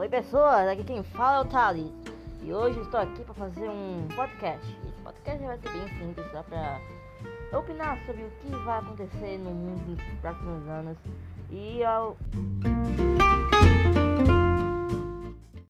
Oi pessoas, aqui quem fala é o Thales e hoje estou aqui para fazer um podcast. Esse podcast vai ser bem simples, dá para opinar sobre o que vai acontecer no mundo nos próximos anos e ao